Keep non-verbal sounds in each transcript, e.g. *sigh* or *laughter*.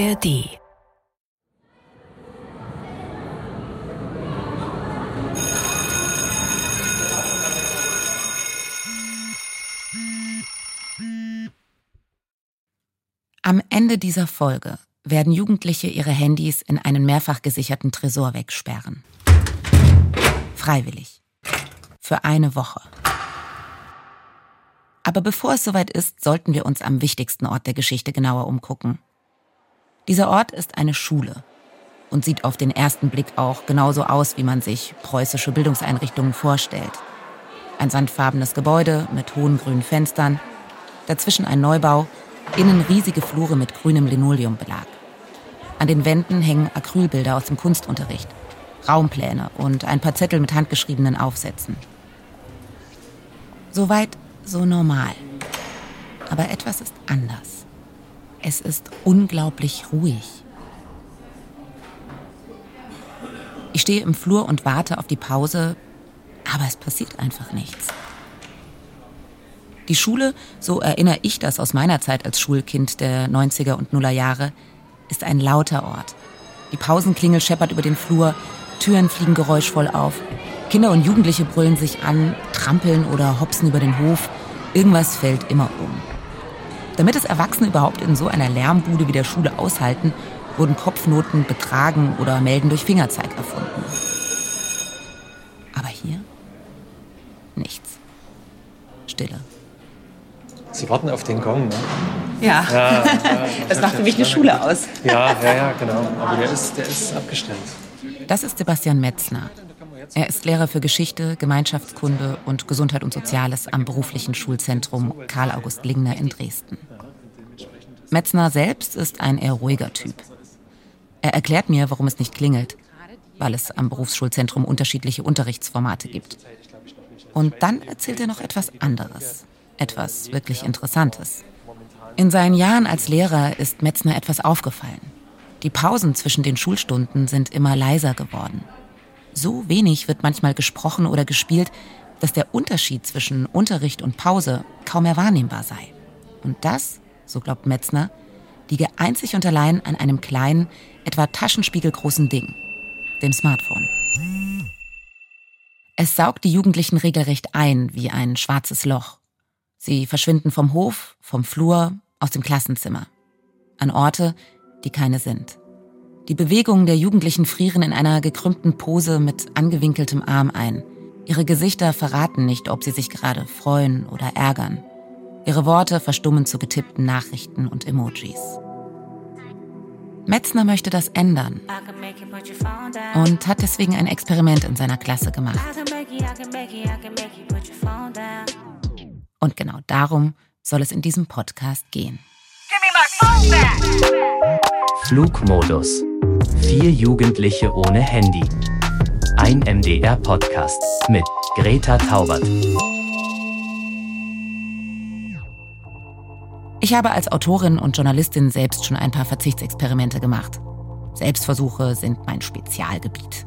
ARD. Am Ende dieser Folge werden Jugendliche ihre Handys in einen mehrfach gesicherten Tresor wegsperren. Freiwillig. Für eine Woche. Aber bevor es soweit ist, sollten wir uns am wichtigsten Ort der Geschichte genauer umgucken. Dieser Ort ist eine Schule und sieht auf den ersten Blick auch genauso aus, wie man sich preußische Bildungseinrichtungen vorstellt. Ein sandfarbenes Gebäude mit hohen grünen Fenstern, dazwischen ein Neubau, innen riesige Flure mit grünem Linoleumbelag. An den Wänden hängen Acrylbilder aus dem Kunstunterricht, Raumpläne und ein paar Zettel mit handgeschriebenen Aufsätzen. Soweit so normal. Aber etwas ist anders. Es ist unglaublich ruhig. Ich stehe im Flur und warte auf die Pause, aber es passiert einfach nichts. Die Schule, so erinnere ich das aus meiner Zeit als Schulkind der 90er und Nuller Jahre, ist ein lauter Ort. Die Pausenklingel scheppert über den Flur, Türen fliegen geräuschvoll auf, Kinder und Jugendliche brüllen sich an, trampeln oder hopsen über den Hof. Irgendwas fällt immer um. Damit es Erwachsene überhaupt in so einer Lärmbude wie der Schule aushalten, wurden Kopfnoten betragen oder melden durch Fingerzeig erfunden. Aber hier nichts. Stille. Sie warten auf den Gong, ne? Ja, Ja, ja, *laughs* das macht für mich eine Schule aus. Ja, ja, ja, genau. Aber der ist, der ist abgestimmt. Das ist Sebastian Metzner. Er ist Lehrer für Geschichte, Gemeinschaftskunde und Gesundheit und Soziales am beruflichen Schulzentrum Karl August Lingner in Dresden. Metzner selbst ist ein eher ruhiger Typ. Er erklärt mir, warum es nicht klingelt, weil es am Berufsschulzentrum unterschiedliche Unterrichtsformate gibt. Und dann erzählt er noch etwas anderes, etwas wirklich Interessantes. In seinen Jahren als Lehrer ist Metzner etwas aufgefallen. Die Pausen zwischen den Schulstunden sind immer leiser geworden. So wenig wird manchmal gesprochen oder gespielt, dass der Unterschied zwischen Unterricht und Pause kaum mehr wahrnehmbar sei. Und das, so glaubt Metzner, liege einzig und allein an einem kleinen, etwa taschenspiegelgroßen Ding, dem Smartphone. Es saugt die Jugendlichen regelrecht ein wie ein schwarzes Loch. Sie verschwinden vom Hof, vom Flur, aus dem Klassenzimmer. An Orte, die keine sind. Die Bewegungen der Jugendlichen frieren in einer gekrümmten Pose mit angewinkeltem Arm ein. Ihre Gesichter verraten nicht, ob sie sich gerade freuen oder ärgern. Ihre Worte verstummen zu getippten Nachrichten und Emojis. Metzner möchte das ändern und hat deswegen ein Experiment in seiner Klasse gemacht. Und genau darum soll es in diesem Podcast gehen. Flugmodus. Vier Jugendliche ohne Handy. Ein MDR-Podcast mit Greta Taubert. Ich habe als Autorin und Journalistin selbst schon ein paar Verzichtsexperimente gemacht. Selbstversuche sind mein Spezialgebiet.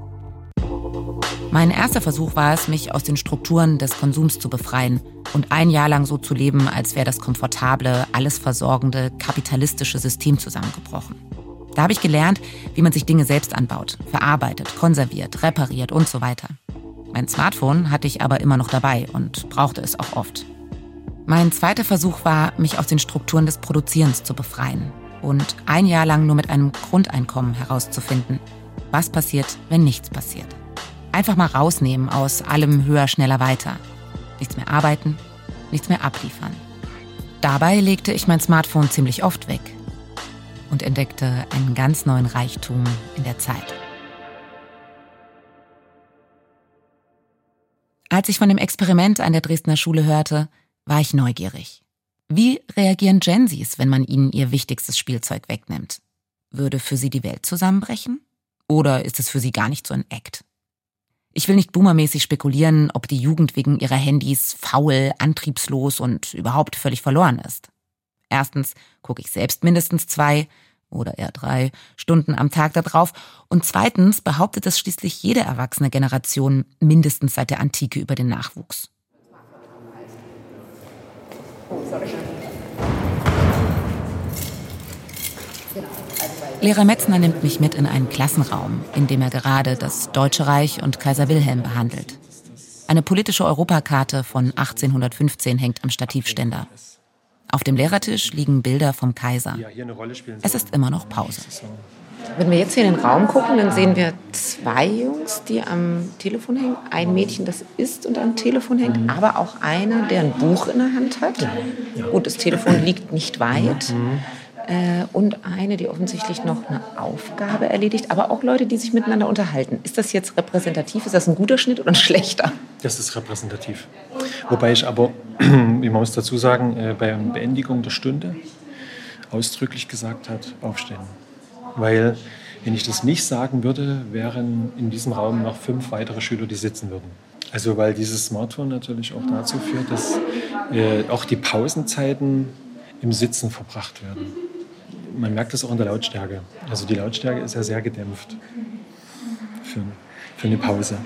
Mein erster Versuch war es, mich aus den Strukturen des Konsums zu befreien und ein Jahr lang so zu leben, als wäre das komfortable, alles versorgende, kapitalistische System zusammengebrochen. Da habe ich gelernt, wie man sich Dinge selbst anbaut, verarbeitet, konserviert, repariert und so weiter. Mein Smartphone hatte ich aber immer noch dabei und brauchte es auch oft. Mein zweiter Versuch war, mich aus den Strukturen des Produzierens zu befreien und ein Jahr lang nur mit einem Grundeinkommen herauszufinden, was passiert, wenn nichts passiert. Einfach mal rausnehmen aus allem höher, schneller, weiter. Nichts mehr arbeiten, nichts mehr abliefern. Dabei legte ich mein Smartphone ziemlich oft weg und entdeckte einen ganz neuen Reichtum in der Zeit. Als ich von dem Experiment an der Dresdner Schule hörte, war ich neugierig. Wie reagieren Gensies, wenn man ihnen ihr wichtigstes Spielzeug wegnimmt? Würde für sie die Welt zusammenbrechen? Oder ist es für sie gar nicht so ein Act? Ich will nicht boomermäßig spekulieren, ob die Jugend wegen ihrer Handys faul, antriebslos und überhaupt völlig verloren ist. Erstens gucke ich selbst mindestens zwei oder eher drei Stunden am Tag darauf. Und zweitens behauptet es schließlich jede erwachsene Generation mindestens seit der Antike über den Nachwuchs. Lehrer Metzner nimmt mich mit in einen Klassenraum, in dem er gerade das Deutsche Reich und Kaiser Wilhelm behandelt. Eine politische Europakarte von 1815 hängt am Stativständer. Auf dem Lehrertisch liegen Bilder vom Kaiser. Es ist immer noch Pause. Wenn wir jetzt hier in den Raum gucken, dann sehen wir zwei Jungs, die am Telefon hängen. Ein Mädchen, das isst und am Telefon hängt, mhm. aber auch einer, der ein Buch in der Hand hat. Ja. Gut, das Telefon liegt nicht weit. Mhm. Äh, und eine, die offensichtlich noch eine Aufgabe erledigt, aber auch Leute, die sich miteinander unterhalten. Ist das jetzt repräsentativ? Ist das ein guter Schnitt oder ein schlechter? Das ist repräsentativ. Wobei ich aber, *clears throat* wie man muss dazu sagen, äh, bei Beendigung der Stunde ausdrücklich gesagt hat, aufstehen. Weil, wenn ich das nicht sagen würde, wären in diesem Raum noch fünf weitere Schüler, die sitzen würden. Also weil dieses Smartphone natürlich auch dazu führt, dass äh, auch die Pausenzeiten im Sitzen verbracht werden. Man merkt das auch in der Lautstärke. Also die Lautstärke ist ja sehr gedämpft für, für eine Pause.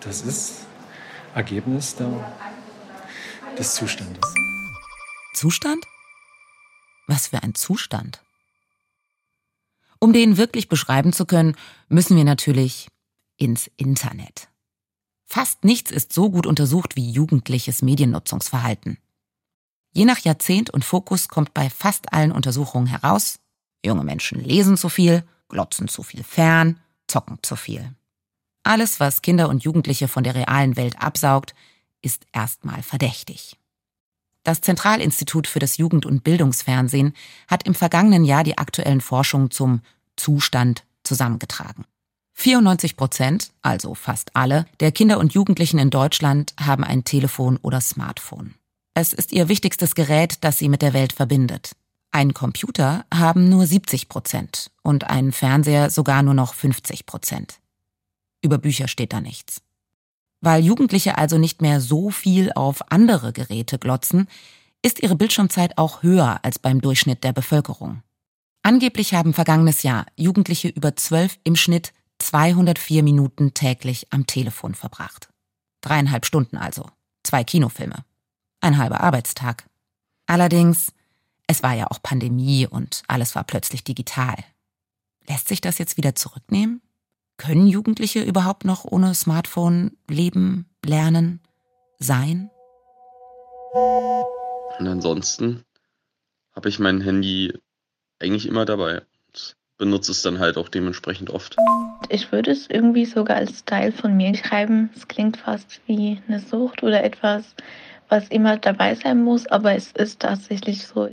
Das ist Ergebnis der, des Zustandes. Zustand? Was für ein Zustand? Um den wirklich beschreiben zu können, müssen wir natürlich ins Internet. Fast nichts ist so gut untersucht wie jugendliches Mediennutzungsverhalten. Je nach Jahrzehnt und Fokus kommt bei fast allen Untersuchungen heraus, junge Menschen lesen zu viel, glotzen zu viel fern, zocken zu viel. Alles, was Kinder und Jugendliche von der realen Welt absaugt, ist erstmal verdächtig. Das Zentralinstitut für das Jugend- und Bildungsfernsehen hat im vergangenen Jahr die aktuellen Forschungen zum Zustand zusammengetragen. 94 Prozent, also fast alle, der Kinder und Jugendlichen in Deutschland haben ein Telefon oder Smartphone. Es ist ihr wichtigstes Gerät, das sie mit der Welt verbindet. Ein Computer haben nur 70 Prozent und einen Fernseher sogar nur noch 50 Prozent. Über Bücher steht da nichts. Weil Jugendliche also nicht mehr so viel auf andere Geräte glotzen, ist ihre Bildschirmzeit auch höher als beim Durchschnitt der Bevölkerung. Angeblich haben vergangenes Jahr Jugendliche über zwölf im Schnitt 204 Minuten täglich am Telefon verbracht. Dreieinhalb Stunden also. Zwei Kinofilme. Ein halber Arbeitstag. Allerdings, es war ja auch Pandemie und alles war plötzlich digital. Lässt sich das jetzt wieder zurücknehmen? Können Jugendliche überhaupt noch ohne Smartphone leben, lernen, sein? Und ansonsten habe ich mein Handy eigentlich immer dabei. Ich benutze es dann halt auch dementsprechend oft. Ich würde es irgendwie sogar als Teil von mir schreiben. Es klingt fast wie eine Sucht oder etwas, was immer dabei sein muss, aber es ist tatsächlich so.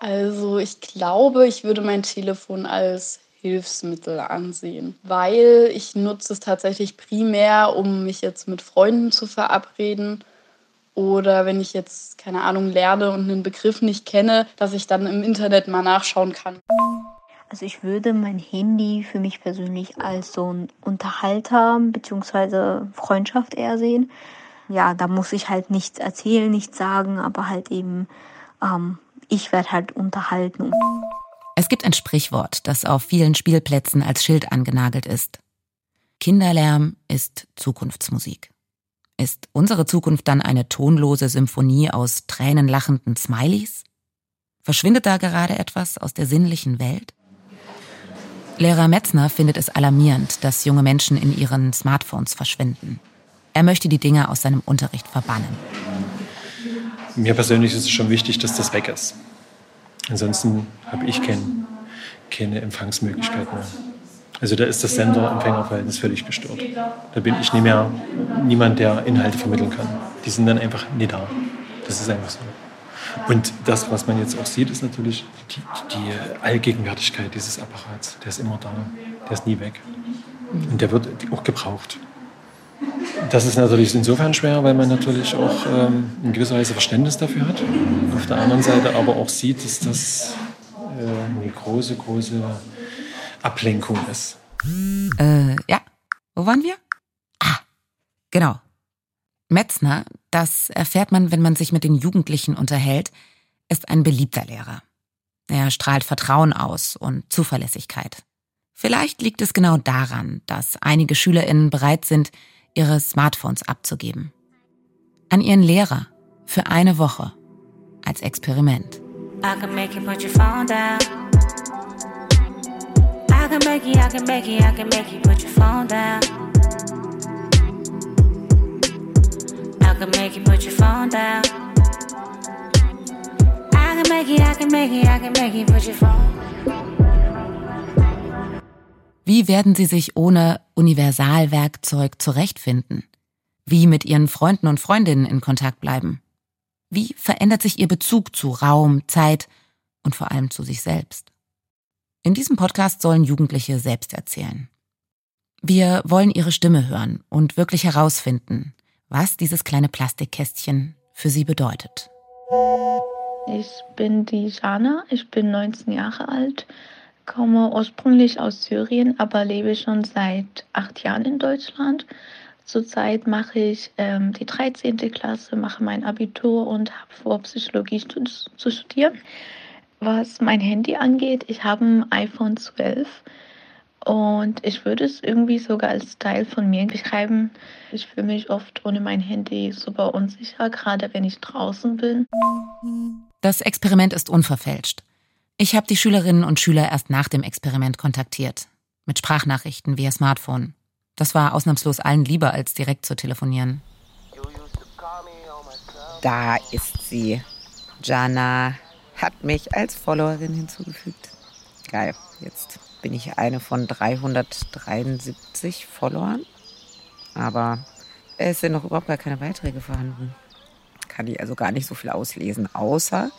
Also ich glaube, ich würde mein Telefon als Hilfsmittel ansehen, weil ich nutze es tatsächlich primär, um mich jetzt mit Freunden zu verabreden oder wenn ich jetzt keine Ahnung lerne und einen Begriff nicht kenne, dass ich dann im Internet mal nachschauen kann. Also ich würde mein Handy für mich persönlich als so ein Unterhalter bzw. Freundschaft eher sehen. Ja, da muss ich halt nichts erzählen, nichts sagen, aber halt eben, ähm, ich werde halt unterhalten. Es gibt ein Sprichwort, das auf vielen Spielplätzen als Schild angenagelt ist. Kinderlärm ist Zukunftsmusik. Ist unsere Zukunft dann eine tonlose Symphonie aus tränenlachenden Smileys? Verschwindet da gerade etwas aus der sinnlichen Welt? Lehrer Metzner findet es alarmierend, dass junge Menschen in ihren Smartphones verschwinden. Er möchte die Dinge aus seinem Unterricht verbannen. Mir persönlich ist es schon wichtig, dass das weg ist. Ansonsten habe ich kein, keine Empfangsmöglichkeit mehr. Also da ist das Sender-Empfänger-Verhältnis völlig gestört. Da bin ich nicht mehr niemand, der Inhalte vermitteln kann. Die sind dann einfach nie da. Das ist einfach so. Und das, was man jetzt auch sieht, ist natürlich die, die Allgegenwärtigkeit dieses Apparats. Der ist immer da. Der ist nie weg. Und der wird auch gebraucht. Das ist natürlich insofern schwer, weil man natürlich auch ähm, in gewisser Weise Verständnis dafür hat. Auf der anderen Seite aber auch sieht, dass das äh, eine große, große Ablenkung ist. Äh, ja. Wo waren wir? Ah, genau. Metzner, das erfährt man, wenn man sich mit den Jugendlichen unterhält, ist ein beliebter Lehrer. Er strahlt Vertrauen aus und Zuverlässigkeit. Vielleicht liegt es genau daran, dass einige SchülerInnen bereit sind, ihre Smartphones abzugeben. An ihren Lehrer für eine Woche als Experiment. Wie werden Sie sich ohne Universalwerkzeug zurechtfinden? Wie mit Ihren Freunden und Freundinnen in Kontakt bleiben? Wie verändert sich Ihr Bezug zu Raum, Zeit und vor allem zu sich selbst? In diesem Podcast sollen Jugendliche selbst erzählen. Wir wollen ihre Stimme hören und wirklich herausfinden, was dieses kleine Plastikkästchen für sie bedeutet. Ich bin die Jana, ich bin 19 Jahre alt, komme ursprünglich aus Syrien, aber lebe schon seit acht Jahren in Deutschland. Zurzeit mache ich ähm, die 13. Klasse, mache mein Abitur und habe vor, Psychologie zu studieren. Was mein Handy angeht, ich habe ein iPhone 12 und ich würde es irgendwie sogar als Teil von mir beschreiben. Ich fühle mich oft ohne mein Handy super unsicher, gerade wenn ich draußen bin. Das Experiment ist unverfälscht. Ich habe die Schülerinnen und Schüler erst nach dem Experiment kontaktiert. Mit Sprachnachrichten via Smartphone. Das war ausnahmslos allen lieber, als direkt zu telefonieren. Da ist sie. Jana hat mich als Followerin hinzugefügt. Geil, jetzt bin ich eine von 373 Followern. Aber es sind noch überhaupt gar keine Beiträge vorhanden. Kann ich also gar nicht so viel auslesen, außer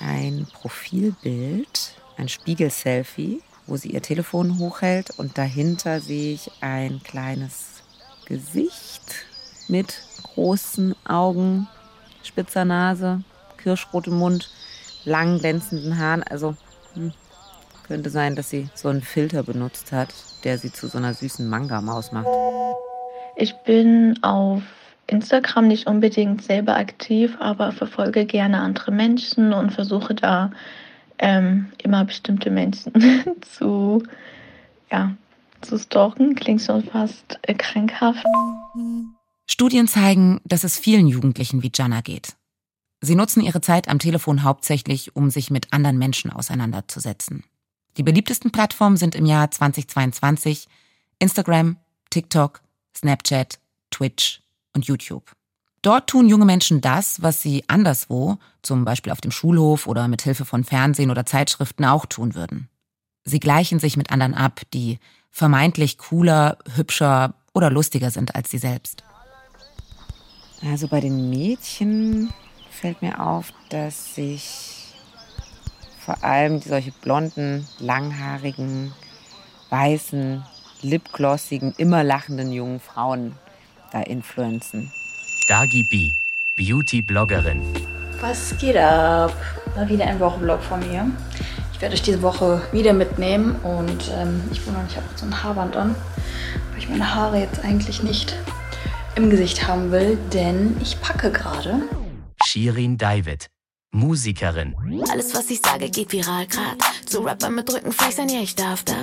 ein Profilbild, ein Spiegel-Selfie, wo sie ihr Telefon hochhält und dahinter sehe ich ein kleines Gesicht mit großen Augen, spitzer Nase, kirschrotem Mund, langen glänzenden Haaren. Also hm, könnte sein, dass sie so einen Filter benutzt hat, der sie zu so einer süßen Manga-Maus macht. Ich bin auf Instagram nicht unbedingt selber aktiv, aber verfolge gerne andere Menschen und versuche da ähm, immer bestimmte Menschen *laughs* zu, ja, zu stalken. Klingt schon fast äh, krankhaft. Studien zeigen, dass es vielen Jugendlichen wie Jana geht. Sie nutzen ihre Zeit am Telefon hauptsächlich, um sich mit anderen Menschen auseinanderzusetzen. Die beliebtesten Plattformen sind im Jahr 2022 Instagram, TikTok, Snapchat, Twitch und YouTube. Dort tun junge Menschen das, was sie anderswo, zum Beispiel auf dem Schulhof oder mit Hilfe von Fernsehen oder Zeitschriften auch tun würden. Sie gleichen sich mit anderen ab, die vermeintlich cooler, hübscher oder lustiger sind als sie selbst. Also bei den Mädchen fällt mir auf, dass sich vor allem solche blonden, langhaarigen, weißen, lipglossigen, immer lachenden jungen Frauen da influenzen. Dagi B, Beauty-Bloggerin. Was geht ab? Mal wieder ein Wochenblog von mir. Ich werde euch diese Woche wieder mitnehmen und ähm, ich wundere, ich habe so ein Haarband an, weil ich meine Haare jetzt eigentlich nicht im Gesicht haben will, denn ich packe gerade. Shirin David, Musikerin. Alles, was ich sage, geht viral grad. Zu Rapper mit Rückenfleisch sein, ja, ich darf das.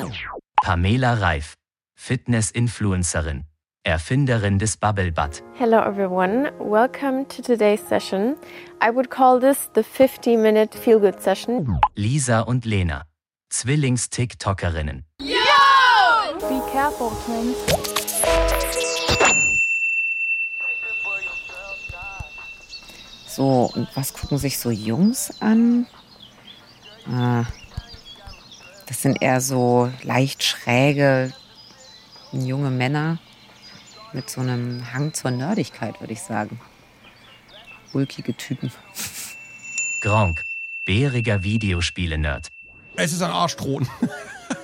Pamela Reif, Fitness-Influencerin. Erfinderin des Bubble Butt. Hello everyone, welcome to today's session. I would call this the 50-minute feel-good session. Lisa und Lena, Zwillings-TikTokerinnen. Yo! Be careful, twins. So, und was gucken sich so Jungs an? Ah, das sind eher so leicht schräge junge Männer mit so einem Hang zur Nerdigkeit, würde ich sagen. Ulkige Typen. Gronk, bäriger Videospiele-Nerd. Es ist ein Arschthron.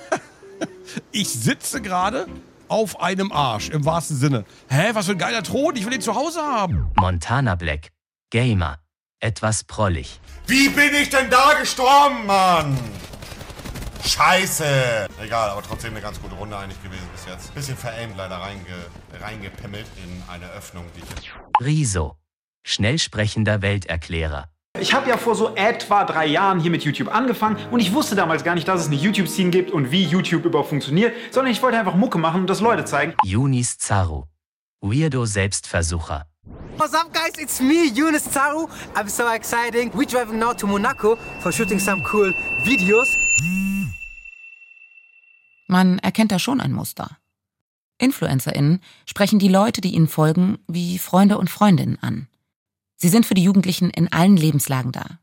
*laughs* ich sitze gerade auf einem Arsch, im wahrsten Sinne. Hä, was für ein geiler Thron, ich will ihn zu Hause haben. Montana Black, Gamer, etwas prollig. Wie bin ich denn da gestorben, Mann? Scheiße! Egal, aber trotzdem eine ganz gute Runde eigentlich gewesen bis jetzt. Bisschen veraimt leider reinge, reingepimmelt in eine Öffnung, die ich jetzt. Riso, schnell sprechender Welterklärer. Ich habe ja vor so etwa drei Jahren hier mit YouTube angefangen und ich wusste damals gar nicht, dass es eine YouTube-Scene gibt und wie YouTube überhaupt funktioniert, sondern ich wollte einfach Mucke machen und das Leute zeigen. Yunis Zaru, Weirdo Selbstversucher. What's up guys, it's me, Yunus Zaru. I'm so exciting. We're driving now to Monaco for shooting some cool videos. Man erkennt da schon ein Muster. InfluencerInnen sprechen die Leute, die ihnen folgen, wie Freunde und Freundinnen an. Sie sind für die Jugendlichen in allen Lebenslagen da.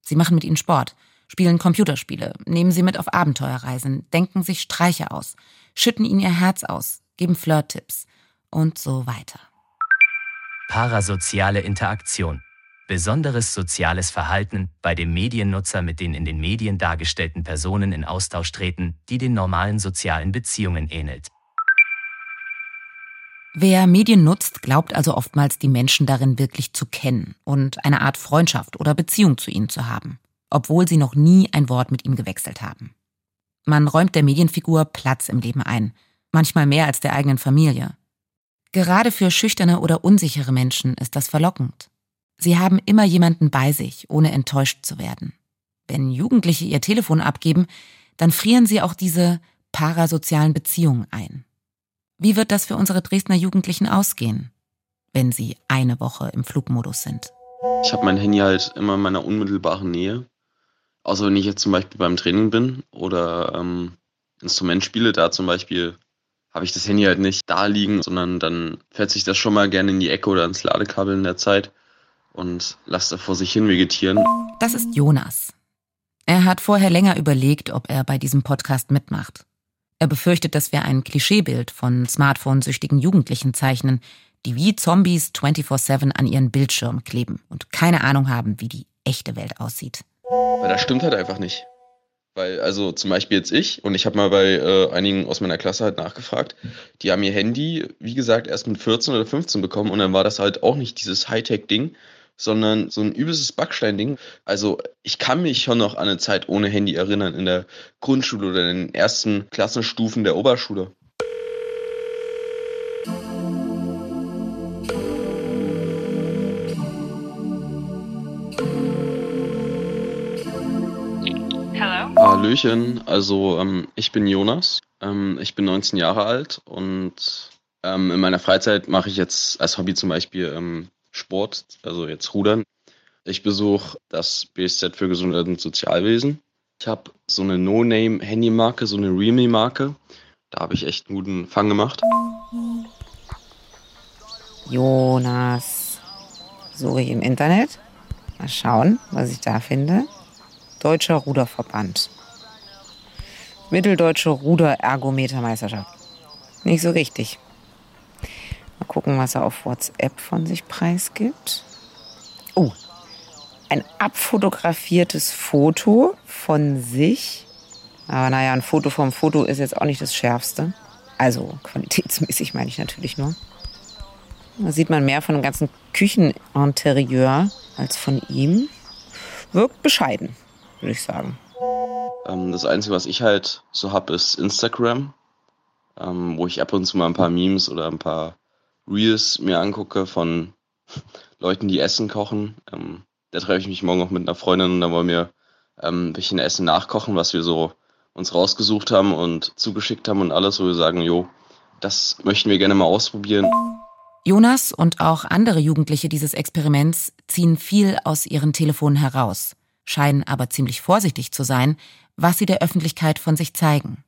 Sie machen mit ihnen Sport, spielen Computerspiele, nehmen sie mit auf Abenteuerreisen, denken sich Streiche aus, schütten ihnen ihr Herz aus, geben Flirttipps und so weiter. Parasoziale Interaktion. Besonderes soziales Verhalten bei dem Mediennutzer mit den in den Medien dargestellten Personen in Austausch treten, die den normalen sozialen Beziehungen ähnelt. Wer Medien nutzt, glaubt also oftmals, die Menschen darin wirklich zu kennen und eine Art Freundschaft oder Beziehung zu ihnen zu haben, obwohl sie noch nie ein Wort mit ihm gewechselt haben. Man räumt der Medienfigur Platz im Leben ein, manchmal mehr als der eigenen Familie. Gerade für schüchterne oder unsichere Menschen ist das verlockend. Sie haben immer jemanden bei sich, ohne enttäuscht zu werden. Wenn Jugendliche ihr Telefon abgeben, dann frieren sie auch diese parasozialen Beziehungen ein. Wie wird das für unsere Dresdner Jugendlichen ausgehen, wenn sie eine Woche im Flugmodus sind? Ich habe mein Handy halt immer in meiner unmittelbaren Nähe. Außer wenn ich jetzt zum Beispiel beim Training bin oder ähm, Instrument spiele, da zum Beispiel habe ich das Handy halt nicht da liegen, sondern dann fährt sich das schon mal gerne in die Ecke oder ins Ladekabel in der Zeit und lasse da vor sich hin vegetieren. Das ist Jonas. Er hat vorher länger überlegt, ob er bei diesem Podcast mitmacht. Er befürchtet, dass wir ein Klischeebild von smartphone-süchtigen Jugendlichen zeichnen, die wie Zombies 24-7 an ihren Bildschirm kleben und keine Ahnung haben, wie die echte Welt aussieht. Weil das stimmt halt einfach nicht. Weil, also zum Beispiel jetzt ich, und ich habe mal bei äh, einigen aus meiner Klasse halt nachgefragt, die haben ihr Handy, wie gesagt, erst mit 14 oder 15 bekommen und dann war das halt auch nicht dieses Hightech-Ding, sondern so ein übelstes Backstein-Ding. Also ich kann mich schon noch an eine Zeit ohne Handy erinnern in der Grundschule oder in den ersten Klassenstufen der Oberschule. Hallöchen, also ähm, ich bin Jonas, ähm, ich bin 19 Jahre alt und ähm, in meiner Freizeit mache ich jetzt als Hobby zum Beispiel ähm, Sport, also jetzt Rudern. Ich besuche das BSZ für Gesundheit und Sozialwesen. Ich habe so eine No-Name-Handy-Marke, so eine Realme-Marke. Da habe ich echt einen guten Fang gemacht. Jonas. Suche ich im Internet. Mal schauen, was ich da finde. Deutscher Ruderverband. Mitteldeutsche Ruder-Ergometermeisterschaft. Nicht so richtig. Gucken, was er auf WhatsApp von sich preisgibt. Oh, ein abfotografiertes Foto von sich. Aber naja, ein Foto vom Foto ist jetzt auch nicht das Schärfste. Also qualitätsmäßig meine ich natürlich nur. Da sieht man mehr von dem ganzen Kücheninterieur als von ihm. Wirkt bescheiden, würde ich sagen. Ähm, das Einzige, was ich halt so habe, ist Instagram, ähm, wo ich ab und zu mal ein paar Memes oder ein paar Reels mir angucke von Leuten, die Essen kochen. Ähm, da treffe ich mich morgen auch mit einer Freundin und da wollen wir ähm, ein bisschen Essen nachkochen, was wir so uns rausgesucht haben und zugeschickt haben und alles, wo wir sagen, jo, das möchten wir gerne mal ausprobieren. Jonas und auch andere Jugendliche dieses Experiments ziehen viel aus ihren Telefonen heraus, scheinen aber ziemlich vorsichtig zu sein, was sie der Öffentlichkeit von sich zeigen.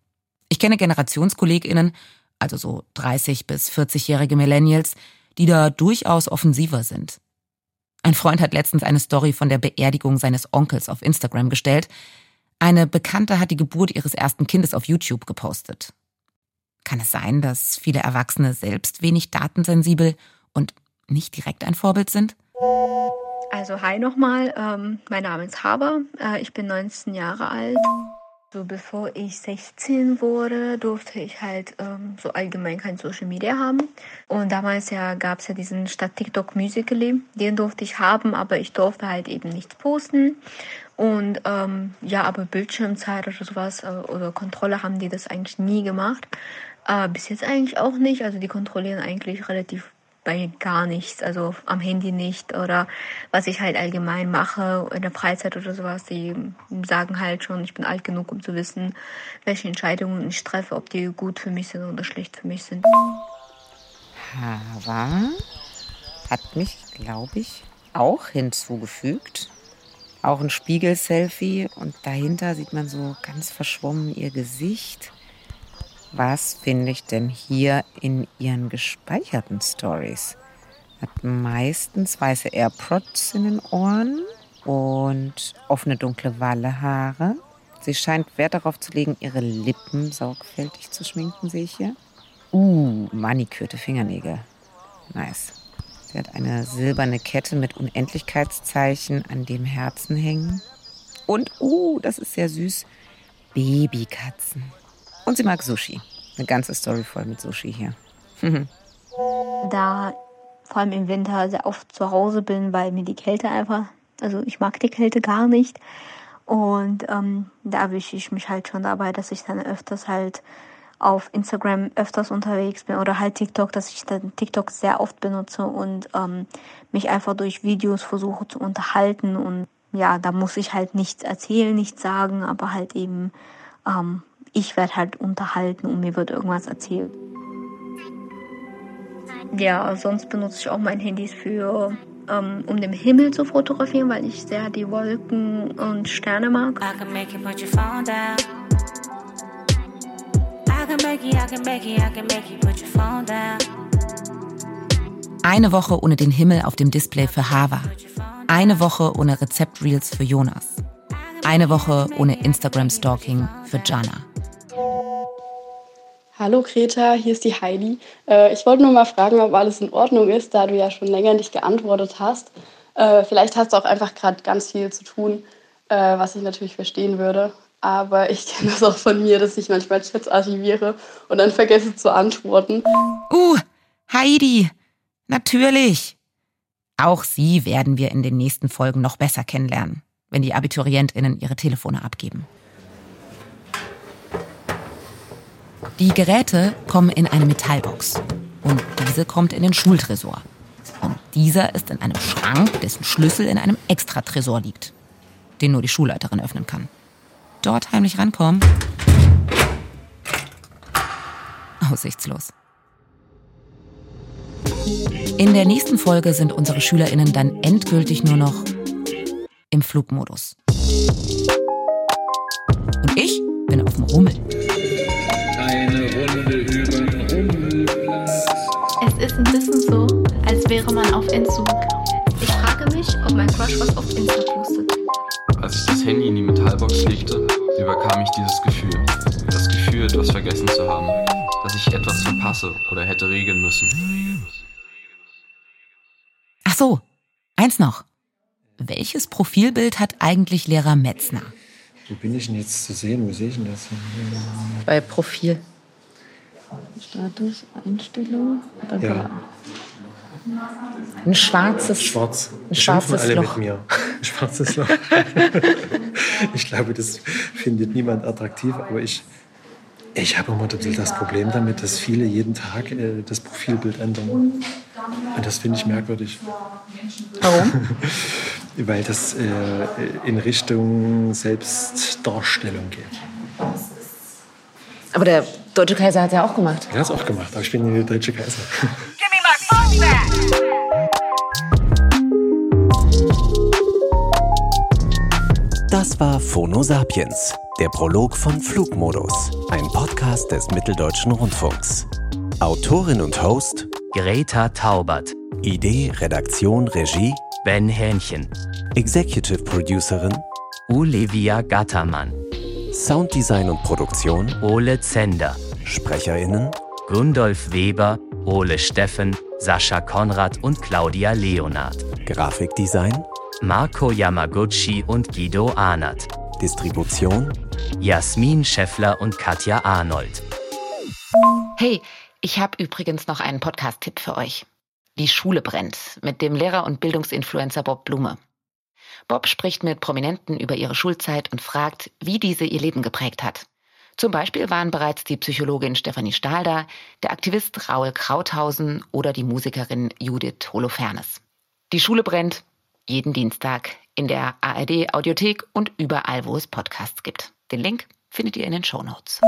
Ich kenne Generationskolleginnen, also so 30 bis 40-jährige Millennials, die da durchaus offensiver sind. Ein Freund hat letztens eine Story von der Beerdigung seines Onkels auf Instagram gestellt. Eine Bekannte hat die Geburt ihres ersten Kindes auf YouTube gepostet. Kann es sein, dass viele Erwachsene selbst wenig datensensibel und nicht direkt ein Vorbild sind? Also hi nochmal, ähm, mein Name ist Haber, äh, ich bin 19 Jahre alt. So bevor ich 16 wurde, durfte ich halt ähm, so allgemein kein Social Media haben. Und damals ja gab es ja diesen statt TikTok Musical.ly, den durfte ich haben, aber ich durfte halt eben nichts posten. Und ähm, ja, aber Bildschirmzeit oder sowas äh, oder Kontrolle haben die das eigentlich nie gemacht. Äh, bis jetzt eigentlich auch nicht. Also die kontrollieren eigentlich relativ bei gar nichts, also am Handy nicht oder was ich halt allgemein mache in der Freizeit oder sowas. Die sagen halt schon, ich bin alt genug, um zu wissen, welche Entscheidungen ich treffe, ob die gut für mich sind oder schlecht für mich sind. Hava hat mich, glaube ich, auch hinzugefügt. Auch ein Spiegel-Selfie und dahinter sieht man so ganz verschwommen ihr Gesicht. Was finde ich denn hier in ihren gespeicherten Stories? Hat meistens weiße AirPods in den Ohren und offene dunkle Wallehaare. Sie scheint Wert darauf zu legen, ihre Lippen sorgfältig zu schminken, sehe ich hier. Uh, manikürte Fingernägel. Nice. Sie hat eine silberne Kette mit Unendlichkeitszeichen an dem Herzen hängen. Und, uh, das ist sehr süß, Babykatzen. Und sie mag Sushi. Eine ganze Story voll mit Sushi hier. da vor allem im Winter sehr oft zu Hause bin, weil mir die Kälte einfach, also ich mag die Kälte gar nicht. Und ähm, da erwische ich mich halt schon dabei, dass ich dann öfters halt auf Instagram öfters unterwegs bin oder halt TikTok, dass ich dann TikTok sehr oft benutze und ähm, mich einfach durch Videos versuche zu unterhalten und ja, da muss ich halt nichts erzählen, nichts sagen, aber halt eben ähm, ich werde halt unterhalten und mir wird irgendwas erzählt. Ja, sonst benutze ich auch mein Handys für ähm, um den Himmel zu fotografieren, weil ich sehr die Wolken und Sterne mag. Eine Woche ohne den Himmel auf dem Display für Hava. Eine Woche ohne Rezeptreels für Jonas. Eine Woche ohne Instagram-Stalking für Jana. Hallo Greta, hier ist die Heidi. Äh, ich wollte nur mal fragen, ob alles in Ordnung ist, da du ja schon länger nicht geantwortet hast. Äh, vielleicht hast du auch einfach gerade ganz viel zu tun, äh, was ich natürlich verstehen würde. Aber ich *laughs* kenne das auch von mir, dass ich manchmal Chats archiviere und dann vergesse zu antworten. Uh, Heidi, natürlich. Auch sie werden wir in den nächsten Folgen noch besser kennenlernen, wenn die AbiturientInnen ihre Telefone abgeben. Die Geräte kommen in eine Metallbox und diese kommt in den Schultresor. Und dieser ist in einem Schrank, dessen Schlüssel in einem Extratresor liegt, den nur die Schulleiterin öffnen kann. Dort heimlich rankommen. Aussichtslos. In der nächsten Folge sind unsere SchülerInnen dann endgültig nur noch im Flugmodus. Und ich bin auf dem Rummel. Wäre man auf Entzug. Ich frage mich, ob mein Crush was auf Insta postet. Als ich das Handy in die Metallbox legte, überkam ich dieses Gefühl. Das Gefühl, etwas vergessen zu haben. Dass ich etwas verpasse oder hätte regeln müssen. Ach so, eins noch. Welches Profilbild hat eigentlich Lehrer Metzner? Wo bin ich denn jetzt zu sehen? Wo sehe ich denn das? Bei Profil. Status, Einstellung. Ja. Ein schwarzes Schwarz. Ein schwarzes alle Loch. mit mir. Ein schwarzes Loch. *laughs* ich glaube, das findet niemand attraktiv, aber ich, ich habe immer ein bisschen das Problem damit, dass viele jeden Tag äh, das Profilbild ändern. Und das finde ich merkwürdig. Warum? *laughs* Weil das äh, in Richtung Selbstdarstellung geht. Aber der deutsche Kaiser hat ja auch gemacht. Er hat es auch gemacht, aber ich bin der deutsche Kaiser. *laughs* Das war Phono Sapiens, der Prolog von Flugmodus, ein Podcast des Mitteldeutschen Rundfunks. Autorin und Host Greta Taubert. Idee, Redaktion, Regie Ben Hähnchen. Executive Producerin Olivia Gattermann. Sounddesign und Produktion Ole Zender. SprecherInnen Gundolf Weber, Ole Steffen, Sascha Konrad und Claudia Leonard. Grafikdesign Marco Yamaguchi und Guido Ahnert. Distribution Jasmin Scheffler und Katja Arnold. Hey, ich habe übrigens noch einen Podcast-Tipp für euch. Die Schule brennt mit dem Lehrer- und Bildungsinfluencer Bob Blume. Bob spricht mit Prominenten über ihre Schulzeit und fragt, wie diese ihr Leben geprägt hat. Zum Beispiel waren bereits die Psychologin Stefanie Stahl da, der Aktivist Raul Krauthausen oder die Musikerin Judith Holofernes. Die Schule brennt jeden Dienstag in der ARD Audiothek und überall, wo es Podcasts gibt. Den Link findet ihr in den Show Notes.